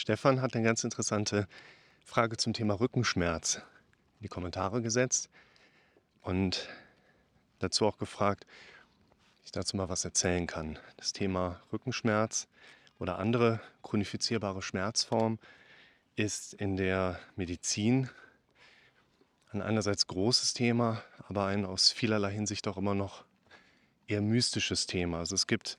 Stefan hat eine ganz interessante Frage zum Thema Rückenschmerz in die Kommentare gesetzt und dazu auch gefragt, ob ich dazu mal was erzählen kann. Das Thema Rückenschmerz oder andere chronifizierbare Schmerzformen ist in der Medizin ein einerseits großes Thema, aber ein aus vielerlei Hinsicht auch immer noch eher mystisches Thema. Also es gibt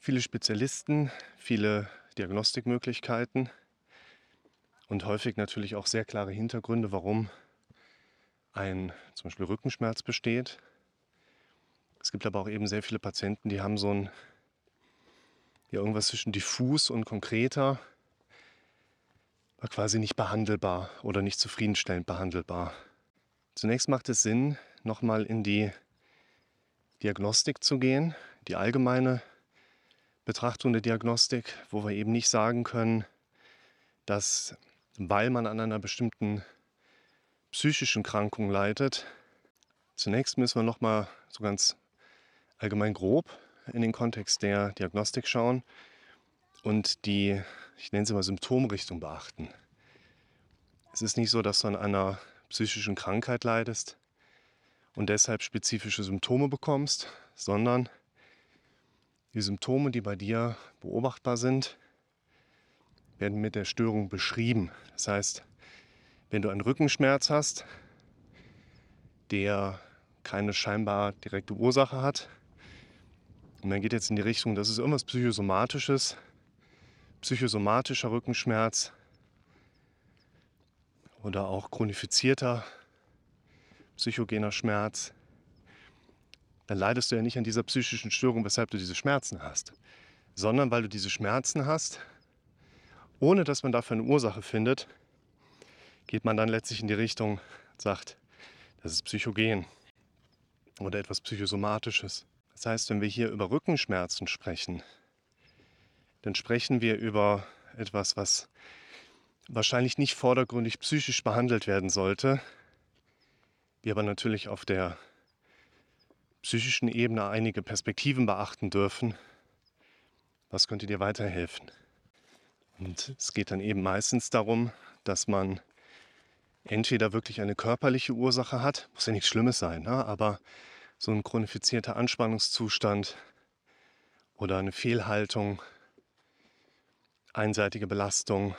viele Spezialisten, viele Diagnostikmöglichkeiten und häufig natürlich auch sehr klare Hintergründe, warum ein zum Beispiel Rückenschmerz besteht. Es gibt aber auch eben sehr viele Patienten, die haben so ein ja irgendwas zwischen diffus und konkreter, war quasi nicht behandelbar oder nicht zufriedenstellend behandelbar. Zunächst macht es Sinn, nochmal in die Diagnostik zu gehen, die allgemeine Betrachtung der Diagnostik, wo wir eben nicht sagen können, dass weil man an einer bestimmten psychischen Krankung leidet, zunächst müssen wir noch mal so ganz allgemein grob in den Kontext der Diagnostik schauen und die, ich nenne sie mal Symptomrichtung beachten. Es ist nicht so, dass du an einer psychischen Krankheit leidest und deshalb spezifische Symptome bekommst, sondern die Symptome, die bei dir beobachtbar sind, werden mit der Störung beschrieben. Das heißt, wenn du einen Rückenschmerz hast, der keine scheinbar direkte Ursache hat, und man geht jetzt in die Richtung, das ist irgendwas Psychosomatisches, psychosomatischer Rückenschmerz oder auch chronifizierter psychogener Schmerz, dann leidest du ja nicht an dieser psychischen Störung, weshalb du diese Schmerzen hast, sondern weil du diese Schmerzen hast, ohne dass man dafür eine Ursache findet, geht man dann letztlich in die Richtung und sagt, das ist psychogen oder etwas psychosomatisches. Das heißt, wenn wir hier über Rückenschmerzen sprechen, dann sprechen wir über etwas, was wahrscheinlich nicht vordergründig psychisch behandelt werden sollte, wir aber natürlich auf der psychischen Ebene einige Perspektiven beachten dürfen. Was könnte dir weiterhelfen? Und es geht dann eben meistens darum, dass man entweder wirklich eine körperliche Ursache hat, muss ja nichts Schlimmes sein, ne? aber so ein chronifizierter Anspannungszustand oder eine Fehlhaltung, einseitige Belastung,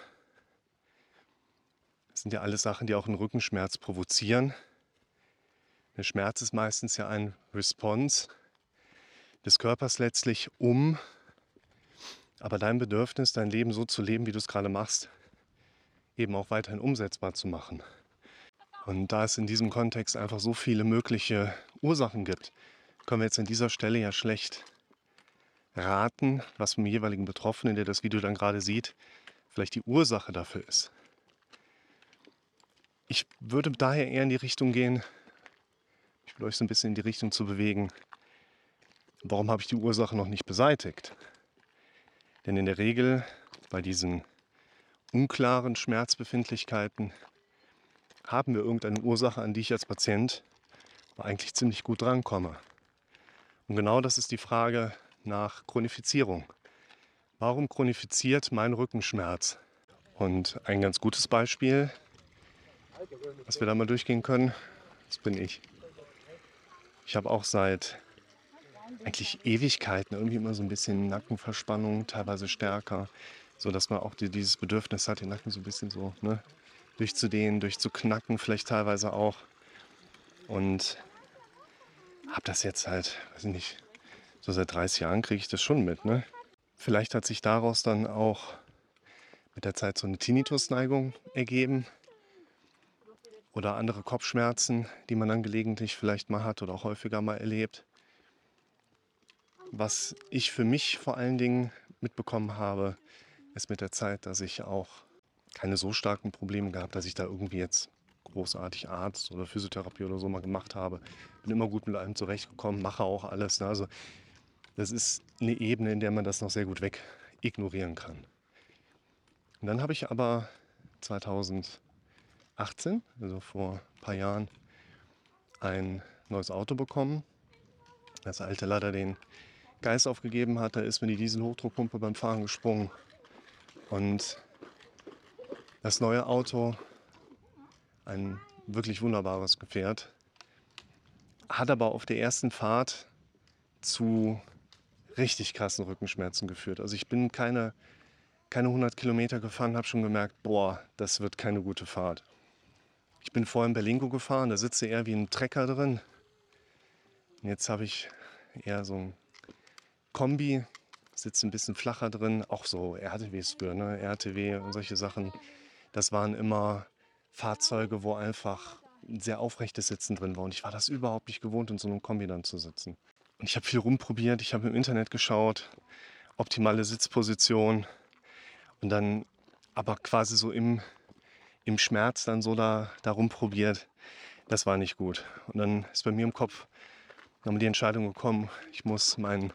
das sind ja alles Sachen, die auch einen Rückenschmerz provozieren. Der Schmerz ist meistens ja ein Response des Körpers letztlich, um aber dein Bedürfnis, dein Leben so zu leben, wie du es gerade machst, eben auch weiterhin umsetzbar zu machen. Und da es in diesem Kontext einfach so viele mögliche Ursachen gibt, können wir jetzt an dieser Stelle ja schlecht raten, was vom jeweiligen Betroffenen, der das Video dann gerade sieht, vielleicht die Ursache dafür ist. Ich würde daher eher in die Richtung gehen, ich will euch so ein bisschen in die Richtung zu bewegen, warum habe ich die Ursache noch nicht beseitigt? Denn in der Regel bei diesen unklaren Schmerzbefindlichkeiten haben wir irgendeine Ursache, an die ich als Patient eigentlich ziemlich gut drankomme. Und genau das ist die Frage nach Chronifizierung. Warum chronifiziert mein Rückenschmerz? Und ein ganz gutes Beispiel, was wir da mal durchgehen können, das bin ich. Ich habe auch seit eigentlich Ewigkeiten irgendwie immer so ein bisschen Nackenverspannung, teilweise stärker, so dass man auch die, dieses Bedürfnis hat, den Nacken so ein bisschen so ne, durchzudehnen, durchzuknacken, vielleicht teilweise auch. Und habe das jetzt halt, weiß ich nicht, so seit 30 Jahren kriege ich das schon mit. Ne? Vielleicht hat sich daraus dann auch mit der Zeit so eine Tinnitusneigung ergeben oder andere Kopfschmerzen, die man dann gelegentlich vielleicht mal hat oder auch häufiger mal erlebt. Was ich für mich vor allen Dingen mitbekommen habe, ist mit der Zeit, dass ich auch keine so starken Probleme gehabt, dass ich da irgendwie jetzt großartig Arzt oder Physiotherapie oder so mal gemacht habe. Bin immer gut mit allem zurechtgekommen, mache auch alles. Ne? Also das ist eine Ebene, in der man das noch sehr gut weg ignorieren kann. Und dann habe ich aber 2000 18, also vor ein paar Jahren, ein neues Auto bekommen. Das alte leider den Geist aufgegeben hat, da ist mir die Dieselhochdruckpumpe beim Fahren gesprungen. Und Das neue Auto, ein wirklich wunderbares Gefährt, hat aber auf der ersten Fahrt zu richtig krassen Rückenschmerzen geführt. Also ich bin keine, keine 100 Kilometer gefahren, habe schon gemerkt, boah, das wird keine gute Fahrt. Ich bin vorher in Berlingo gefahren, da sitze eher wie ein Trecker drin. Und jetzt habe ich eher so ein Kombi, sitze ein bisschen flacher drin, auch so RTWs für, ne? RTW und solche Sachen. Das waren immer Fahrzeuge, wo einfach ein sehr aufrechtes Sitzen drin war. Und ich war das überhaupt nicht gewohnt, in so einem Kombi dann zu sitzen. Und ich habe viel rumprobiert, ich habe im Internet geschaut, optimale Sitzposition und dann aber quasi so im, im Schmerz dann so da, da rumprobiert. Das war nicht gut. Und dann ist bei mir im Kopf nochmal die Entscheidung gekommen, ich muss mein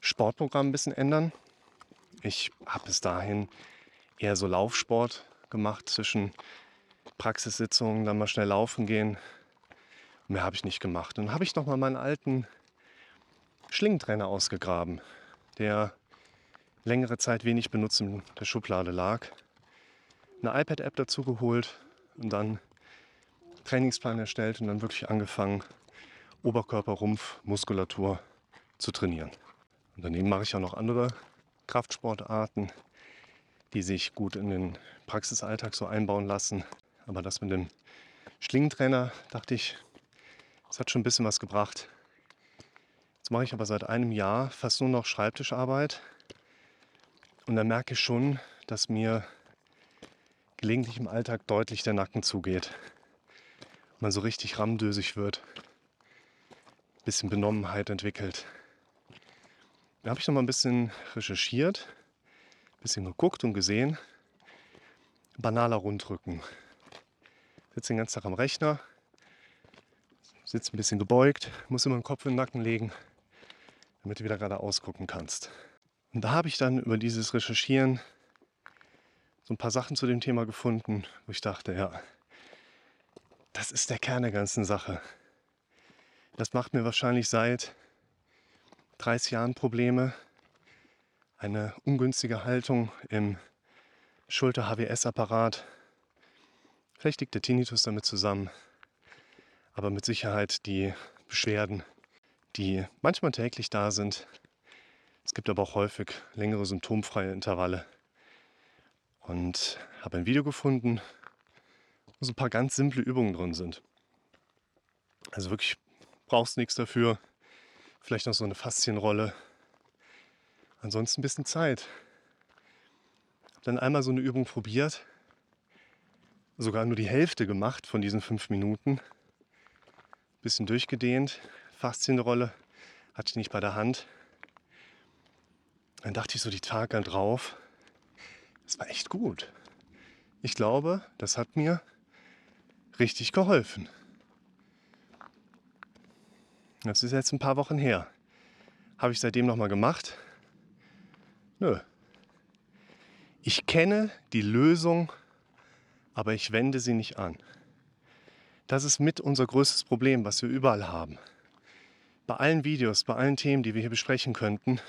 Sportprogramm ein bisschen ändern. Ich habe bis dahin eher so Laufsport gemacht zwischen Praxissitzungen, dann mal schnell laufen gehen. Mehr habe ich nicht gemacht. Dann habe ich noch mal meinen alten Schlingentrainer ausgegraben, der längere Zeit wenig benutzt in der Schublade lag. Eine iPad-App dazu geholt und dann Trainingsplan erstellt und dann wirklich angefangen, Oberkörper, Rumpf, Muskulatur zu trainieren. Und daneben mache ich auch noch andere Kraftsportarten, die sich gut in den Praxisalltag so einbauen lassen. Aber das mit dem Schlingentrainer dachte ich, das hat schon ein bisschen was gebracht. Jetzt mache ich aber seit einem Jahr fast nur noch Schreibtischarbeit. Und da merke ich schon, dass mir gelegentlich im Alltag deutlich der Nacken zugeht. Man so richtig rammdösig wird. Ein bisschen Benommenheit entwickelt. Da habe ich noch mal ein bisschen recherchiert, ein bisschen geguckt und gesehen. Banaler Rundrücken. Ich sitze den ganzen Tag am Rechner, sitze ein bisschen gebeugt, muss immer den Kopf in den Nacken legen, damit du wieder gerade ausgucken kannst. Und da habe ich dann über dieses Recherchieren ein paar Sachen zu dem Thema gefunden, wo ich dachte, ja, das ist der Kern der ganzen Sache. Das macht mir wahrscheinlich seit 30 Jahren Probleme, eine ungünstige Haltung im Schulter-HWS-Apparat. Vielleicht liegt der Tinnitus damit zusammen, aber mit Sicherheit die Beschwerden, die manchmal täglich da sind. Es gibt aber auch häufig längere symptomfreie Intervalle. Und habe ein Video gefunden, wo so ein paar ganz simple Übungen drin sind. Also wirklich brauchst nichts dafür. Vielleicht noch so eine Faszienrolle. Ansonsten ein bisschen Zeit. Hab dann einmal so eine Übung probiert. Sogar nur die Hälfte gemacht von diesen fünf Minuten. Bisschen durchgedehnt. Faszienrolle hatte ich nicht bei der Hand. Dann dachte ich so die Tage drauf. Das war echt gut. Ich glaube, das hat mir richtig geholfen. Das ist jetzt ein paar Wochen her. Habe ich seitdem nochmal gemacht? Nö. Ich kenne die Lösung, aber ich wende sie nicht an. Das ist mit unser größtes Problem, was wir überall haben. Bei allen Videos, bei allen Themen, die wir hier besprechen könnten,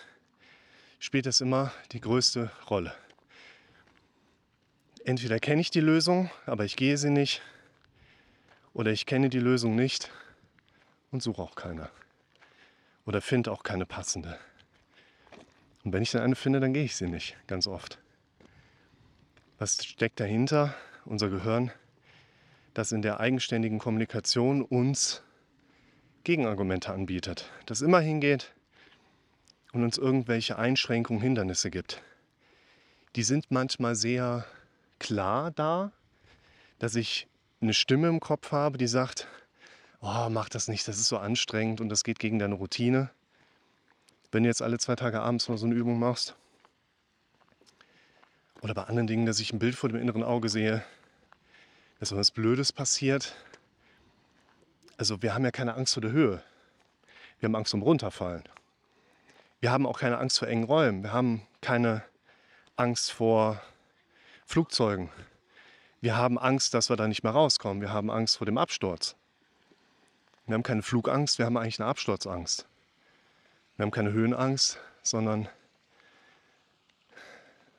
spielt das immer die größte Rolle. Entweder kenne ich die Lösung, aber ich gehe sie nicht, oder ich kenne die Lösung nicht und suche auch keine. Oder finde auch keine passende. Und wenn ich dann eine finde, dann gehe ich sie nicht, ganz oft. Was steckt dahinter? Unser Gehirn, das in der eigenständigen Kommunikation uns Gegenargumente anbietet. Das immer hingeht und uns irgendwelche Einschränkungen, Hindernisse gibt. Die sind manchmal sehr klar da, dass ich eine Stimme im Kopf habe, die sagt, oh, mach das nicht, das ist so anstrengend und das geht gegen deine Routine. Wenn du jetzt alle zwei Tage abends mal so eine Übung machst. Oder bei anderen Dingen, dass ich ein Bild vor dem inneren Auge sehe, dass was Blödes passiert. Also wir haben ja keine Angst vor der Höhe. Wir haben Angst um runterfallen. Wir haben auch keine Angst vor engen Räumen. Wir haben keine Angst vor Flugzeugen. Wir haben Angst, dass wir da nicht mehr rauskommen. Wir haben Angst vor dem Absturz. Wir haben keine Flugangst, wir haben eigentlich eine Absturzangst. Wir haben keine Höhenangst, sondern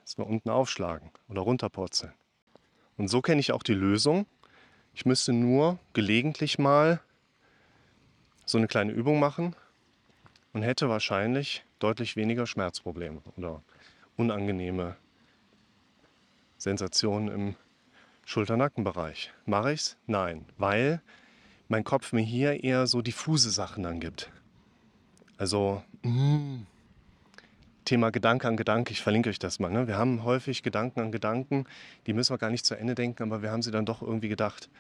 dass wir unten aufschlagen oder runterpurzeln. Und so kenne ich auch die Lösung. Ich müsste nur gelegentlich mal so eine kleine Übung machen und hätte wahrscheinlich deutlich weniger Schmerzprobleme oder unangenehme Sensationen im Schulter-Nackenbereich. Mache ich's? Nein, weil mein Kopf mir hier eher so diffuse Sachen dann gibt. Also mm, Thema Gedanke an Gedanke, ich verlinke euch das mal. Ne? Wir haben häufig Gedanken an Gedanken, die müssen wir gar nicht zu Ende denken, aber wir haben sie dann doch irgendwie gedacht.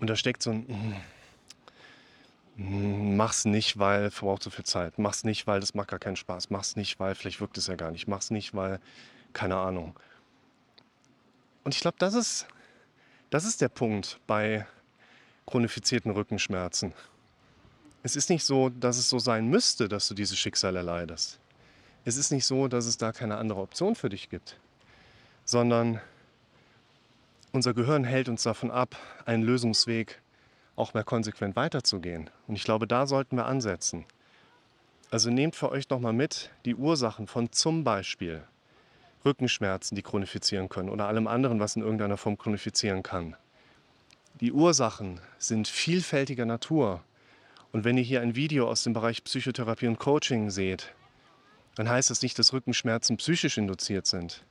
Und da steckt so ein mm, mm, Mach's nicht, weil verbraucht so viel Zeit. Mach's nicht, weil das macht gar keinen Spaß. Mach's nicht, weil vielleicht wirkt es ja gar nicht. Mach's nicht, weil keine Ahnung. Und ich glaube, das ist, das ist der Punkt bei chronifizierten Rückenschmerzen. Es ist nicht so, dass es so sein müsste, dass du dieses Schicksal erleidest. Es ist nicht so, dass es da keine andere Option für dich gibt, sondern unser Gehirn hält uns davon ab, einen Lösungsweg auch mehr konsequent weiterzugehen. Und ich glaube, da sollten wir ansetzen. Also nehmt für euch nochmal mit die Ursachen von zum Beispiel Rückenschmerzen, die chronifizieren können oder allem anderen, was in irgendeiner Form chronifizieren kann. Die Ursachen sind vielfältiger Natur. Und wenn ihr hier ein Video aus dem Bereich Psychotherapie und Coaching seht, dann heißt das nicht, dass Rückenschmerzen psychisch induziert sind.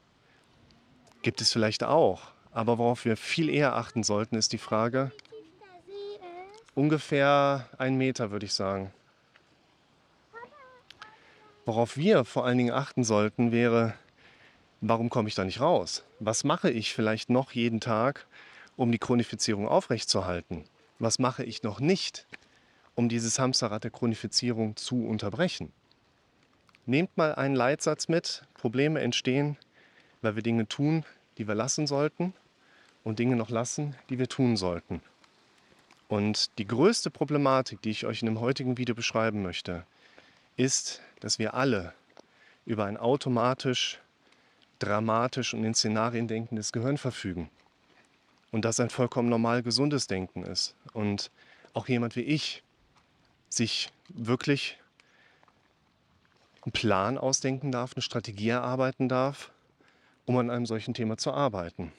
Gibt es vielleicht auch. Aber worauf wir viel eher achten sollten, ist die Frage, ungefähr ein Meter würde ich sagen. Worauf wir vor allen Dingen achten sollten, wäre, warum komme ich da nicht raus? Was mache ich vielleicht noch jeden Tag, um die Chronifizierung aufrechtzuerhalten? Was mache ich noch nicht, um dieses Hamsterrad der Chronifizierung zu unterbrechen? Nehmt mal einen Leitsatz mit. Probleme entstehen, weil wir Dinge tun, die wir lassen sollten und Dinge noch lassen, die wir tun sollten. Und die größte Problematik, die ich euch in dem heutigen Video beschreiben möchte, ist, dass wir alle über ein automatisch, dramatisch und in Szenarien denkendes Gehirn verfügen. Und das ein vollkommen normal gesundes Denken ist. Und auch jemand wie ich sich wirklich einen Plan ausdenken darf, eine Strategie erarbeiten darf, um an einem solchen Thema zu arbeiten.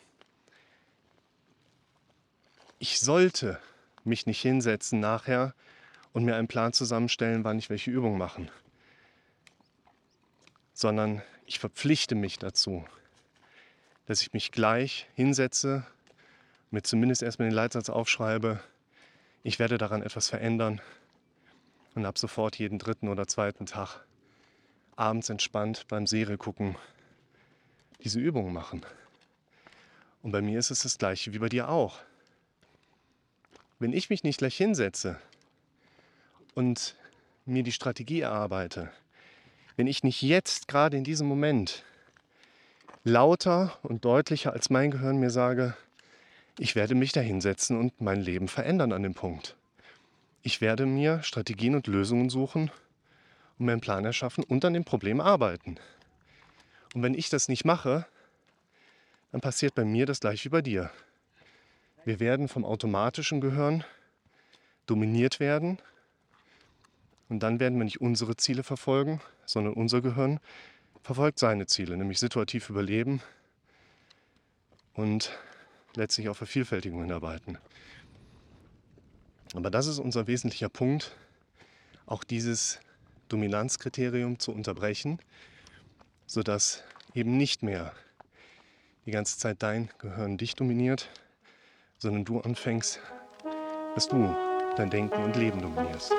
Ich sollte mich nicht hinsetzen nachher und mir einen Plan zusammenstellen, wann ich welche Übung machen, sondern ich verpflichte mich dazu, dass ich mich gleich hinsetze, mir zumindest erstmal den Leitsatz aufschreibe, ich werde daran etwas verändern und ab sofort jeden dritten oder zweiten Tag abends entspannt beim Serie gucken diese Übungen machen. Und bei mir ist es das gleiche wie bei dir auch. Wenn ich mich nicht gleich hinsetze und mir die Strategie erarbeite, wenn ich nicht jetzt gerade in diesem Moment lauter und deutlicher als mein Gehirn mir sage, ich werde mich da hinsetzen und mein Leben verändern an dem Punkt. Ich werde mir Strategien und Lösungen suchen, und mir einen Plan erschaffen und an dem Problem arbeiten. Und wenn ich das nicht mache, dann passiert bei mir das gleiche wie bei dir. Wir werden vom automatischen Gehirn dominiert werden und dann werden wir nicht unsere Ziele verfolgen, sondern unser Gehirn verfolgt seine Ziele, nämlich situativ überleben und letztlich auf Vervielfältigung hinarbeiten. Aber das ist unser wesentlicher Punkt, auch dieses Dominanzkriterium zu unterbrechen, sodass eben nicht mehr die ganze Zeit dein Gehirn dich dominiert, sondern du anfängst, dass du dein Denken und Leben dominierst.